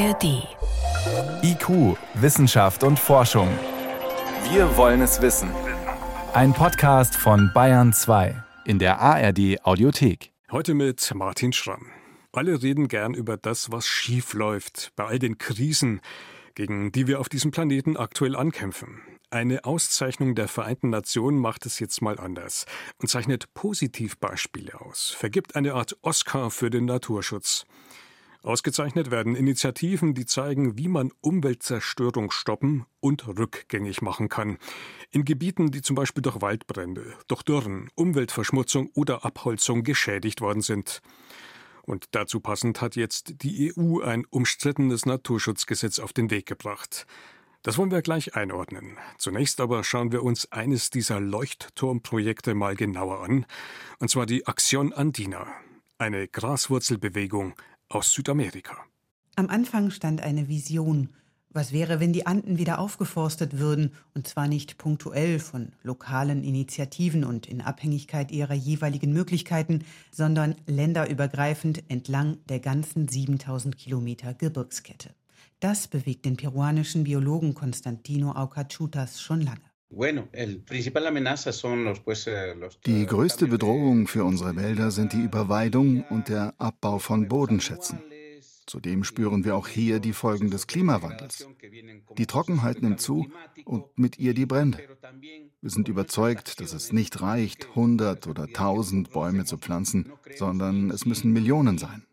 ARD. IQ, Wissenschaft und Forschung. Wir wollen es wissen. Ein Podcast von Bayern 2 in der ARD Audiothek. Heute mit Martin Schramm. Alle reden gern über das, was schief läuft, bei all den Krisen, gegen die wir auf diesem Planeten aktuell ankämpfen. Eine Auszeichnung der Vereinten Nationen macht es jetzt mal anders und zeichnet Positivbeispiele aus, vergibt eine Art Oscar für den Naturschutz. Ausgezeichnet werden Initiativen, die zeigen, wie man Umweltzerstörung stoppen und rückgängig machen kann. In Gebieten, die zum Beispiel durch Waldbrände, durch Dürren, Umweltverschmutzung oder Abholzung geschädigt worden sind. Und dazu passend hat jetzt die EU ein umstrittenes Naturschutzgesetz auf den Weg gebracht. Das wollen wir gleich einordnen. Zunächst aber schauen wir uns eines dieser Leuchtturmprojekte mal genauer an, und zwar die Acción Andina, eine Graswurzelbewegung aus Südamerika. Am Anfang stand eine Vision. Was wäre, wenn die Anden wieder aufgeforstet würden, und zwar nicht punktuell von lokalen Initiativen und in Abhängigkeit ihrer jeweiligen Möglichkeiten, sondern länderübergreifend entlang der ganzen 7000 Kilometer Gebirgskette. Das bewegt den peruanischen Biologen Constantino Aucachutas schon lange. Eh, die größte Bedrohung für unsere Wälder sind die Überweidung und der Abbau von Bodenschätzen. Zudem spüren wir auch hier die Folgen des Klimawandels. Die Trockenheit nimmt zu und mit ihr die Brände. Wir sind überzeugt, dass es nicht reicht, 100 oder 1000 Bäume zu pflanzen, sondern es müssen Millionen sein.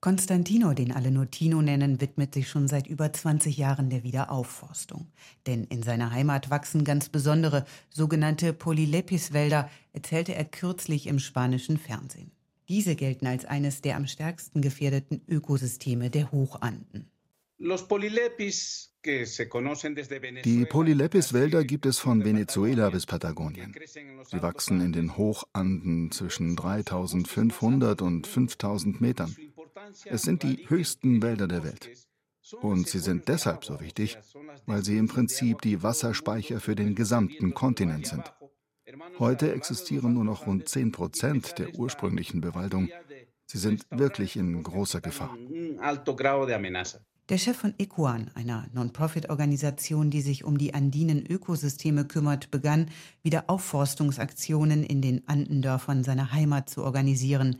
Konstantino, den alle nur Tino nennen, widmet sich schon seit über 20 Jahren der Wiederaufforstung. Denn in seiner Heimat wachsen ganz besondere sogenannte Polylepis-Wälder, erzählte er kürzlich im spanischen Fernsehen. Diese gelten als eines der am stärksten gefährdeten Ökosysteme der Hochanden. Die Polylepis-Wälder gibt es von Venezuela bis Patagonien. Sie wachsen in den Hochanden zwischen 3500 und 5000 Metern. Es sind die höchsten Wälder der Welt. Und sie sind deshalb so wichtig, weil sie im Prinzip die Wasserspeicher für den gesamten Kontinent sind. Heute existieren nur noch rund 10 Prozent der ursprünglichen Bewaldung. Sie sind wirklich in großer Gefahr. Der Chef von Equan, einer Non-Profit-Organisation, die sich um die andinen Ökosysteme kümmert, begann, wieder Aufforstungsaktionen in den Andendörfern seiner Heimat zu organisieren.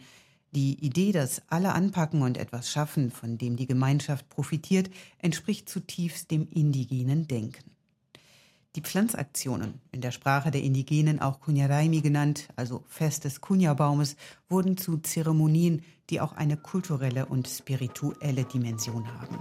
Die Idee, dass alle anpacken und etwas schaffen, von dem die Gemeinschaft profitiert, entspricht zutiefst dem indigenen Denken. Die Pflanzaktionen, in der Sprache der Indigenen auch Kunyaraimi genannt, also Fest des Kunja-Baumes, wurden zu Zeremonien, die auch eine kulturelle und spirituelle Dimension haben.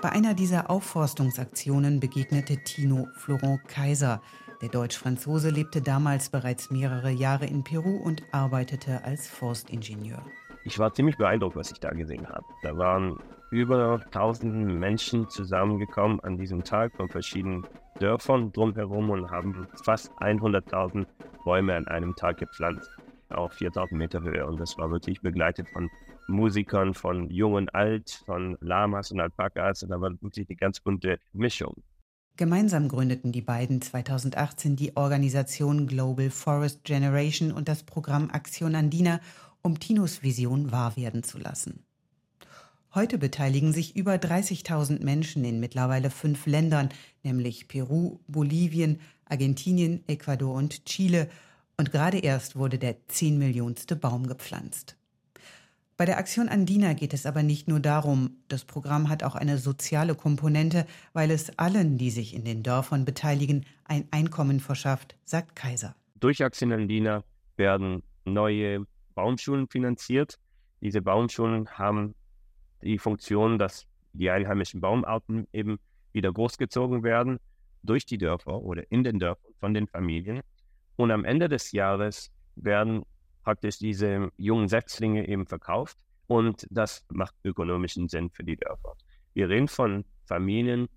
Bei einer dieser Aufforstungsaktionen begegnete Tino Florent Kaiser, der Deutsch-Franzose lebte damals bereits mehrere Jahre in Peru und arbeitete als Forstingenieur. Ich war ziemlich beeindruckt, was ich da gesehen habe. Da waren über 1000 Menschen zusammengekommen an diesem Tag von verschiedenen Dörfern drumherum und haben fast 100.000 Bäume an einem Tag gepflanzt, auf 4000 Meter Höhe. Und das war wirklich begleitet von Musikern, von Jung und Alt, von Lamas und Alpakas. Und da war wirklich die ganz bunte Mischung. Gemeinsam gründeten die beiden 2018 die Organisation Global Forest Generation und das Programm Aktion Andina, um Tinos Vision wahr werden zu lassen. Heute beteiligen sich über 30.000 Menschen in mittlerweile fünf Ländern, nämlich Peru, Bolivien, Argentinien, Ecuador und Chile. Und gerade erst wurde der 10 Millionste Baum gepflanzt. Bei der Aktion Andina geht es aber nicht nur darum, das Programm hat auch eine soziale Komponente, weil es allen, die sich in den Dörfern beteiligen, ein Einkommen verschafft, sagt Kaiser. Durch Aktion Andina werden neue Baumschulen finanziert. Diese Baumschulen haben die Funktion, dass die einheimischen Baumarten eben wieder großgezogen werden durch die Dörfer oder in den Dörfern von den Familien. Und am Ende des Jahres werden praktisch diese jungen Setzlinge eben verkauft und das macht ökonomischen Sinn für die Dörfer. Wir reden von Familien,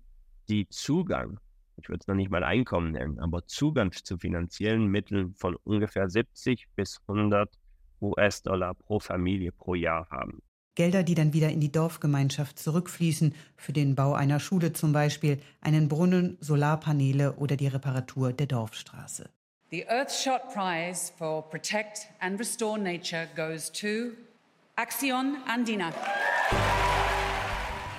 die Zugang, ich würde es noch nicht mal Einkommen nennen, aber Zugang zu finanziellen Mitteln von ungefähr 70 bis 100 US-Dollar pro Familie pro Jahr haben. Gelder, die dann wieder in die Dorfgemeinschaft zurückfließen, für den Bau einer Schule zum Beispiel, einen Brunnen, Solarpaneele oder die Reparatur der Dorfstraße. The Earthshot Prize for Protect and Restore Nature goes to Action Andina.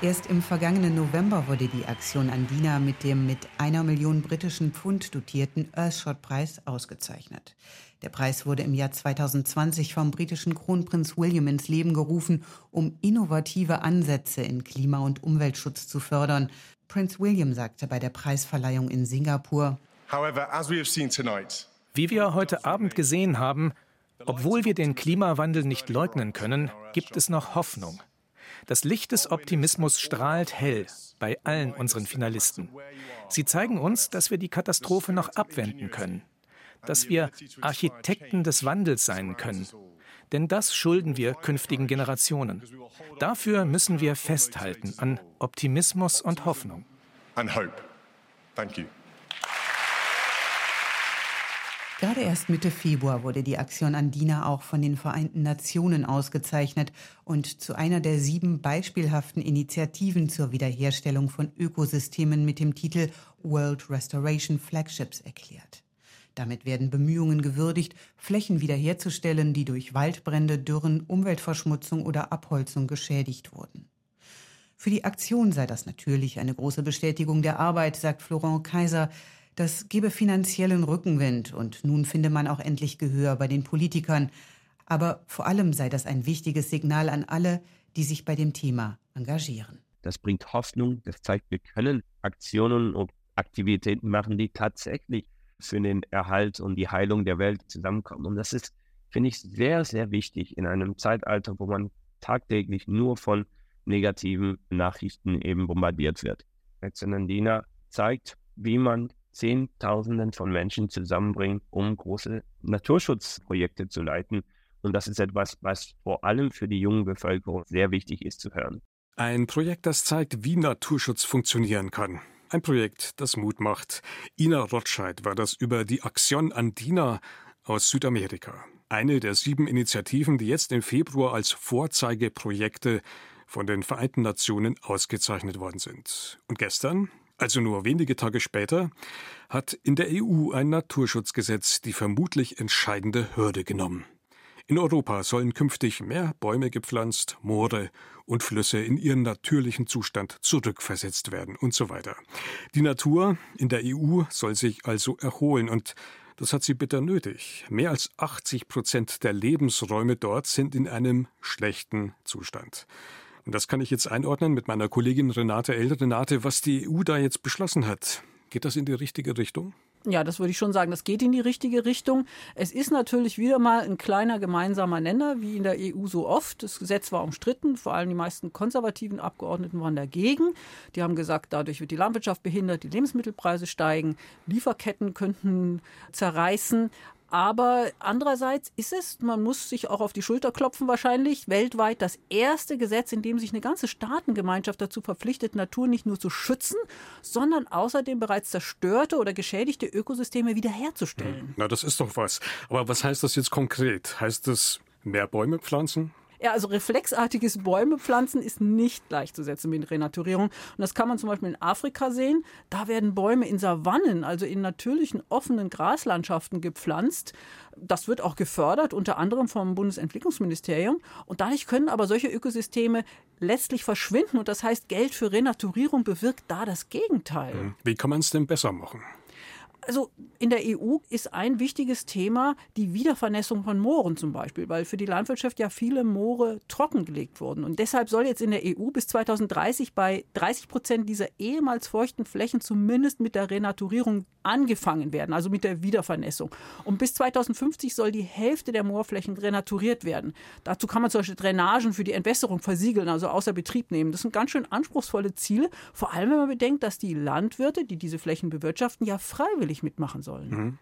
Erst im vergangenen November wurde die Aktion Andina mit dem mit einer Million britischen Pfund dotierten Earthshot-Preis ausgezeichnet. Der Preis wurde im Jahr 2020 vom britischen Kronprinz William ins Leben gerufen, um innovative Ansätze in Klima- und Umweltschutz zu fördern. Prinz William sagte bei der Preisverleihung in Singapur, wie wir heute Abend gesehen haben, obwohl wir den Klimawandel nicht leugnen können, gibt es noch Hoffnung. Das Licht des Optimismus strahlt hell bei allen unseren Finalisten. Sie zeigen uns, dass wir die Katastrophe noch abwenden können, dass wir Architekten des Wandels sein können. Denn das schulden wir künftigen Generationen. Dafür müssen wir festhalten an Optimismus und Hoffnung. And hope. Thank you. Gerade erst Mitte Februar wurde die Aktion Andina auch von den Vereinten Nationen ausgezeichnet und zu einer der sieben beispielhaften Initiativen zur Wiederherstellung von Ökosystemen mit dem Titel World Restoration Flagships erklärt. Damit werden Bemühungen gewürdigt, Flächen wiederherzustellen, die durch Waldbrände, Dürren, Umweltverschmutzung oder Abholzung geschädigt wurden. Für die Aktion sei das natürlich eine große Bestätigung der Arbeit, sagt Florent Kaiser, das gebe finanziellen Rückenwind und nun finde man auch endlich Gehör bei den Politikern. Aber vor allem sei das ein wichtiges Signal an alle, die sich bei dem Thema engagieren. Das bringt Hoffnung, das zeigt, wir können Aktionen und Aktivitäten machen, die tatsächlich für den Erhalt und die Heilung der Welt zusammenkommen. Und das ist, finde ich, sehr, sehr wichtig in einem Zeitalter, wo man tagtäglich nur von negativen Nachrichten eben bombardiert wird. Exzellendina zeigt, wie man Zehntausenden von Menschen zusammenbringen, um große Naturschutzprojekte zu leiten. Und das ist etwas, was vor allem für die junge Bevölkerung sehr wichtig ist zu hören. Ein Projekt, das zeigt, wie Naturschutz funktionieren kann. Ein Projekt, das Mut macht. Ina Rotscheid war das über die Action Andina aus Südamerika. Eine der sieben Initiativen, die jetzt im Februar als Vorzeigeprojekte von den Vereinten Nationen ausgezeichnet worden sind. Und gestern, also nur wenige Tage später, hat in der EU ein Naturschutzgesetz die vermutlich entscheidende Hürde genommen. In Europa sollen künftig mehr Bäume gepflanzt, Moore und Flüsse in ihren natürlichen Zustand zurückversetzt werden und so weiter. Die Natur in der EU soll sich also erholen und das hat sie bitter nötig. Mehr als 80 Prozent der Lebensräume dort sind in einem schlechten Zustand. Und das kann ich jetzt einordnen mit meiner Kollegin Renate El. Renate, was die EU da jetzt beschlossen hat. Geht das in die richtige Richtung? Ja, das würde ich schon sagen. Das geht in die richtige Richtung. Es ist natürlich wieder mal ein kleiner gemeinsamer Nenner, wie in der EU so oft. Das Gesetz war umstritten. Vor allem die meisten konservativen Abgeordneten waren dagegen. Die haben gesagt, dadurch wird die Landwirtschaft behindert, die Lebensmittelpreise steigen, Lieferketten könnten zerreißen. Aber andererseits ist es, man muss sich auch auf die Schulter klopfen wahrscheinlich, weltweit das erste Gesetz, in dem sich eine ganze Staatengemeinschaft dazu verpflichtet, Natur nicht nur zu schützen, sondern außerdem bereits zerstörte oder geschädigte Ökosysteme wiederherzustellen. Na, das ist doch was. Aber was heißt das jetzt konkret? Heißt es mehr Bäume pflanzen? Ja, also reflexartiges Bäume pflanzen ist nicht gleichzusetzen mit Renaturierung. Und das kann man zum Beispiel in Afrika sehen. Da werden Bäume in Savannen, also in natürlichen offenen Graslandschaften gepflanzt. Das wird auch gefördert, unter anderem vom Bundesentwicklungsministerium. Und dadurch können aber solche Ökosysteme letztlich verschwinden. Und das heißt, Geld für Renaturierung bewirkt da das Gegenteil. Hm. Wie kann man es denn besser machen? Also in der EU ist ein wichtiges Thema die Wiedervernässung von Mooren zum Beispiel, weil für die Landwirtschaft ja viele Moore trockengelegt wurden. Und deshalb soll jetzt in der EU bis 2030 bei 30 Prozent dieser ehemals feuchten Flächen zumindest mit der Renaturierung angefangen werden, also mit der Wiedervernässung. Und bis 2050 soll die Hälfte der Moorflächen renaturiert werden. Dazu kann man zum Beispiel Drainagen für die Entwässerung versiegeln, also außer Betrieb nehmen. Das sind ganz schön anspruchsvolle Ziele, vor allem wenn man bedenkt, dass die Landwirte, die diese Flächen bewirtschaften, ja freiwillig mitmachen sollen. Mhm.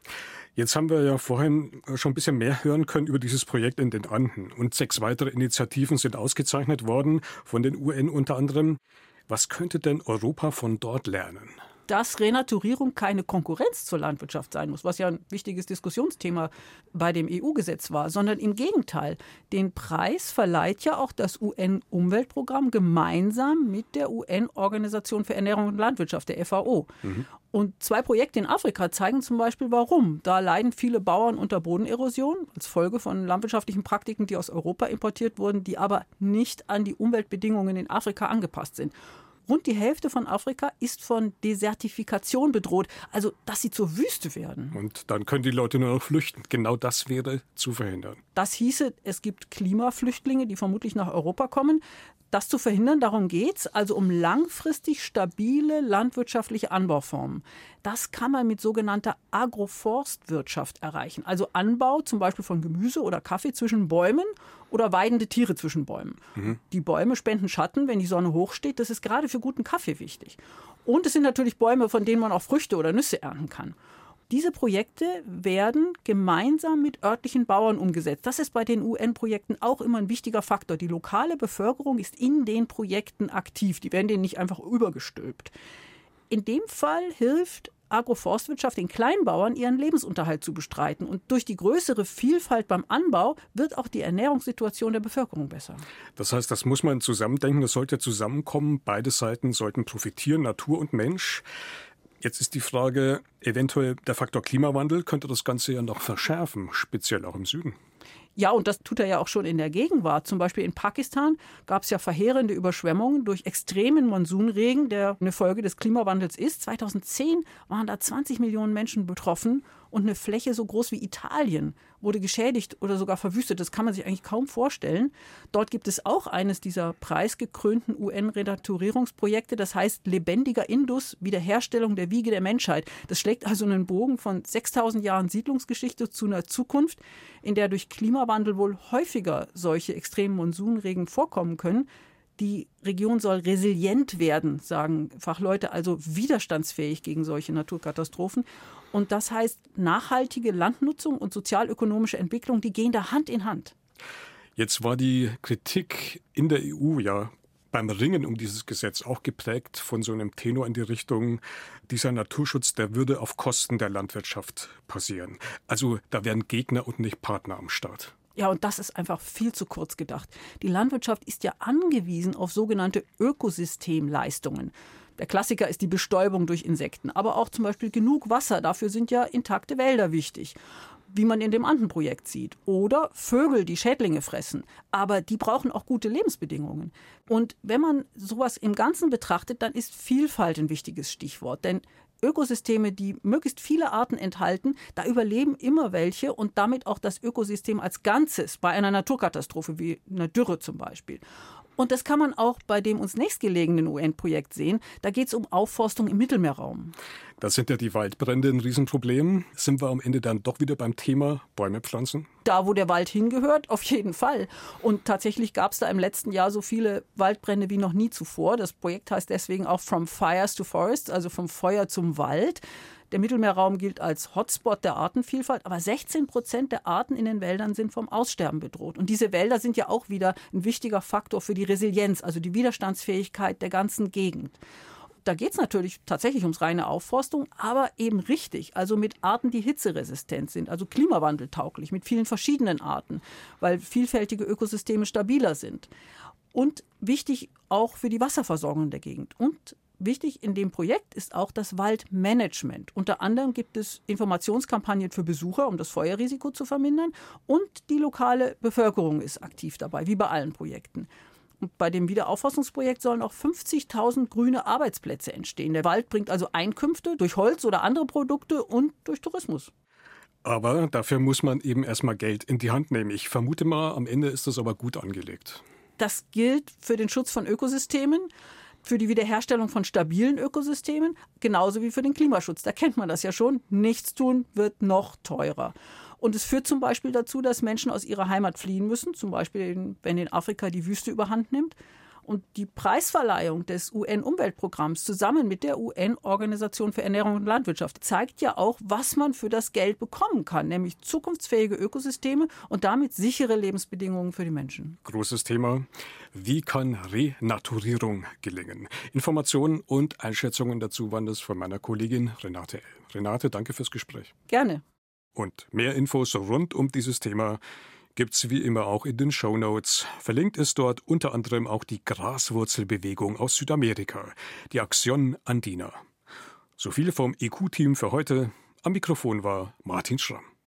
Jetzt haben wir ja vorhin schon ein bisschen mehr hören können über dieses Projekt in den Anden. Und sechs weitere Initiativen sind ausgezeichnet worden, von den UN unter anderem. Was könnte denn Europa von dort lernen? Dass Renaturierung keine Konkurrenz zur Landwirtschaft sein muss, was ja ein wichtiges Diskussionsthema bei dem EU-Gesetz war, sondern im Gegenteil. Den Preis verleiht ja auch das UN-Umweltprogramm gemeinsam mit der UN-Organisation für Ernährung und Landwirtschaft, der FAO. Mhm. Und zwei Projekte in Afrika zeigen zum Beispiel, warum. Da leiden viele Bauern unter Bodenerosion als Folge von landwirtschaftlichen Praktiken, die aus Europa importiert wurden, die aber nicht an die Umweltbedingungen in Afrika angepasst sind. Rund die Hälfte von Afrika ist von Desertifikation bedroht, also dass sie zur Wüste werden. Und dann können die Leute nur noch flüchten. Genau das wäre zu verhindern. Das hieße, es gibt Klimaflüchtlinge, die vermutlich nach Europa kommen. Das zu verhindern, darum geht es, also um langfristig stabile landwirtschaftliche Anbauformen. Das kann man mit sogenannter Agroforstwirtschaft erreichen. Also Anbau zum Beispiel von Gemüse oder Kaffee zwischen Bäumen oder weidende Tiere zwischen Bäumen. Mhm. Die Bäume spenden Schatten, wenn die Sonne hochsteht. Das ist gerade für guten Kaffee wichtig. Und es sind natürlich Bäume, von denen man auch Früchte oder Nüsse ernten kann. Diese Projekte werden gemeinsam mit örtlichen Bauern umgesetzt. Das ist bei den UN-Projekten auch immer ein wichtiger Faktor. Die lokale Bevölkerung ist in den Projekten aktiv. Die werden denen nicht einfach übergestülpt. In dem Fall hilft Agroforstwirtschaft den Kleinbauern ihren Lebensunterhalt zu bestreiten. Und durch die größere Vielfalt beim Anbau wird auch die Ernährungssituation der Bevölkerung besser. Das heißt, das muss man zusammendenken, das sollte zusammenkommen. Beide Seiten sollten profitieren, Natur und Mensch. Jetzt ist die Frage, eventuell der Faktor Klimawandel könnte das Ganze ja noch verschärfen, speziell auch im Süden. Ja, und das tut er ja auch schon in der Gegenwart. Zum Beispiel in Pakistan gab es ja verheerende Überschwemmungen durch extremen Monsunregen, der eine Folge des Klimawandels ist. 2010 waren da 20 Millionen Menschen betroffen und eine Fläche so groß wie Italien wurde geschädigt oder sogar verwüstet. Das kann man sich eigentlich kaum vorstellen. Dort gibt es auch eines dieser preisgekrönten UN-Renaturierungsprojekte, das heißt Lebendiger Indus, Wiederherstellung der Wiege der Menschheit. Das schlägt also einen Bogen von 6000 Jahren Siedlungsgeschichte zu einer Zukunft, in der durch Klimawandel wohl häufiger solche extremen Monsunregen vorkommen können. Die Region soll resilient werden, sagen Fachleute, also widerstandsfähig gegen solche Naturkatastrophen. Und das heißt, nachhaltige Landnutzung und sozialökonomische Entwicklung, die gehen da Hand in Hand. Jetzt war die Kritik in der EU ja beim Ringen um dieses Gesetz auch geprägt von so einem Tenor in die Richtung, dieser Naturschutz, der würde auf Kosten der Landwirtschaft passieren. Also da wären Gegner und nicht Partner am Start. Ja, und das ist einfach viel zu kurz gedacht. Die Landwirtschaft ist ja angewiesen auf sogenannte Ökosystemleistungen. Der Klassiker ist die Bestäubung durch Insekten, aber auch zum Beispiel genug Wasser. Dafür sind ja intakte Wälder wichtig wie man in dem anderen Projekt sieht. Oder Vögel, die Schädlinge fressen. Aber die brauchen auch gute Lebensbedingungen. Und wenn man sowas im Ganzen betrachtet, dann ist Vielfalt ein wichtiges Stichwort. Denn Ökosysteme, die möglichst viele Arten enthalten, da überleben immer welche und damit auch das Ökosystem als Ganzes bei einer Naturkatastrophe wie einer Dürre zum Beispiel. Und das kann man auch bei dem uns nächstgelegenen UN-Projekt sehen. Da geht es um Aufforstung im Mittelmeerraum. Da sind ja die Waldbrände ein Riesenproblem. Sind wir am Ende dann doch wieder beim Thema Bäume pflanzen? Da, wo der Wald hingehört, auf jeden Fall. Und tatsächlich gab es da im letzten Jahr so viele Waldbrände wie noch nie zuvor. Das Projekt heißt deswegen auch From Fires to Forests, also vom Feuer zum Wald. Der Mittelmeerraum gilt als Hotspot der Artenvielfalt, aber 16 Prozent der Arten in den Wäldern sind vom Aussterben bedroht. Und diese Wälder sind ja auch wieder ein wichtiger Faktor für die Resilienz, also die Widerstandsfähigkeit der ganzen Gegend. Da geht es natürlich tatsächlich ums reine Aufforstung, aber eben richtig, also mit Arten, die hitzeresistent sind, also klimawandeltauglich, mit vielen verschiedenen Arten, weil vielfältige Ökosysteme stabiler sind. Und wichtig auch für die Wasserversorgung der Gegend und Wichtig in dem Projekt ist auch das Waldmanagement. Unter anderem gibt es Informationskampagnen für Besucher, um das Feuerrisiko zu vermindern. Und die lokale Bevölkerung ist aktiv dabei, wie bei allen Projekten. Und bei dem Wiederaufforstungsprojekt sollen auch 50.000 grüne Arbeitsplätze entstehen. Der Wald bringt also Einkünfte durch Holz oder andere Produkte und durch Tourismus. Aber dafür muss man eben erstmal Geld in die Hand nehmen. Ich vermute mal, am Ende ist das aber gut angelegt. Das gilt für den Schutz von Ökosystemen für die Wiederherstellung von stabilen Ökosystemen, genauso wie für den Klimaschutz. Da kennt man das ja schon. Nichts tun wird noch teurer. Und es führt zum Beispiel dazu, dass Menschen aus ihrer Heimat fliehen müssen, zum Beispiel wenn in Afrika die Wüste überhand nimmt. Und die Preisverleihung des UN-Umweltprogramms zusammen mit der UN-Organisation für Ernährung und Landwirtschaft zeigt ja auch, was man für das Geld bekommen kann, nämlich zukunftsfähige Ökosysteme und damit sichere Lebensbedingungen für die Menschen. Großes Thema. Wie kann Renaturierung gelingen? Informationen und Einschätzungen dazu waren das von meiner Kollegin Renate L. Renate, danke fürs Gespräch. Gerne. Und mehr Infos rund um dieses Thema gibt's wie immer auch in den Show Notes. Verlinkt ist dort unter anderem auch die Graswurzelbewegung aus Südamerika, die Action Andina. So viel vom EQ-Team für heute. Am Mikrofon war Martin Schramm.